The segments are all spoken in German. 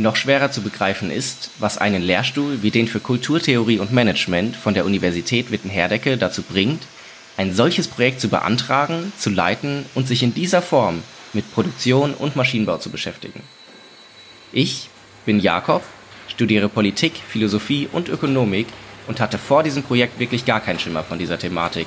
noch schwerer zu begreifen ist, was einen Lehrstuhl wie den für Kulturtheorie und Management von der Universität Witten-Herdecke dazu bringt, ein solches Projekt zu beantragen, zu leiten und sich in dieser Form mit Produktion und Maschinenbau zu beschäftigen. Ich bin Jakob, studiere Politik, Philosophie und Ökonomik und hatte vor diesem Projekt wirklich gar keinen Schimmer von dieser Thematik.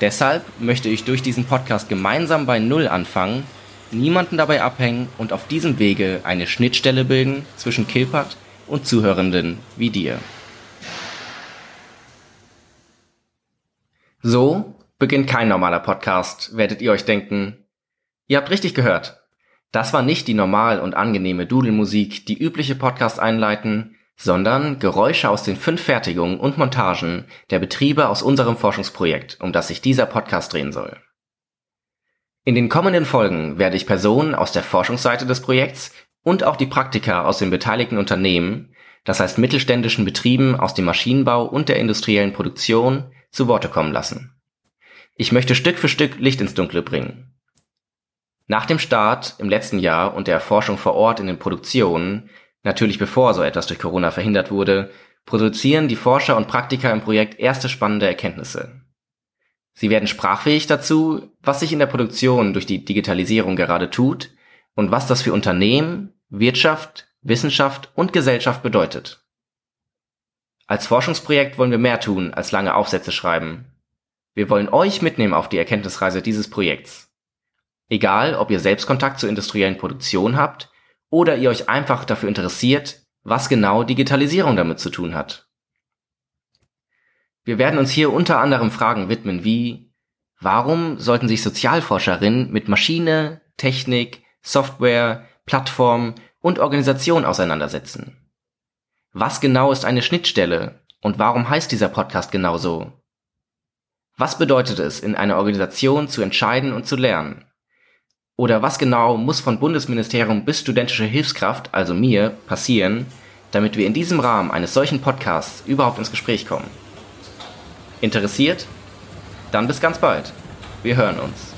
Deshalb möchte ich durch diesen Podcast gemeinsam bei Null anfangen niemanden dabei abhängen und auf diesem Wege eine Schnittstelle bilden zwischen Kilpat und Zuhörenden wie dir. So beginnt kein normaler Podcast, werdet ihr euch denken. Ihr habt richtig gehört. Das war nicht die normal und angenehme Dudelmusik, die übliche Podcast einleiten, sondern Geräusche aus den fünf Fertigungen und Montagen der Betriebe aus unserem Forschungsprojekt, um das sich dieser Podcast drehen soll. In den kommenden Folgen werde ich Personen aus der Forschungsseite des Projekts und auch die Praktiker aus den beteiligten Unternehmen, das heißt mittelständischen Betrieben aus dem Maschinenbau und der industriellen Produktion, zu Worte kommen lassen. Ich möchte Stück für Stück Licht ins Dunkle bringen. Nach dem Start im letzten Jahr und der Forschung vor Ort in den Produktionen, natürlich bevor so etwas durch Corona verhindert wurde, produzieren die Forscher und Praktiker im Projekt erste spannende Erkenntnisse. Sie werden sprachfähig dazu, was sich in der Produktion durch die Digitalisierung gerade tut und was das für Unternehmen, Wirtschaft, Wissenschaft und Gesellschaft bedeutet. Als Forschungsprojekt wollen wir mehr tun, als lange Aufsätze schreiben. Wir wollen euch mitnehmen auf die Erkenntnisreise dieses Projekts. Egal, ob ihr selbst Kontakt zur industriellen Produktion habt oder ihr euch einfach dafür interessiert, was genau Digitalisierung damit zu tun hat. Wir werden uns hier unter anderem Fragen widmen wie Warum sollten sich Sozialforscherinnen mit Maschine, Technik, Software, Plattform und Organisation auseinandersetzen? Was genau ist eine Schnittstelle und warum heißt dieser Podcast genauso? Was bedeutet es, in einer Organisation zu entscheiden und zu lernen? Oder was genau muss von Bundesministerium bis studentische Hilfskraft, also mir, passieren, damit wir in diesem Rahmen eines solchen Podcasts überhaupt ins Gespräch kommen? Interessiert? Dann bis ganz bald. Wir hören uns.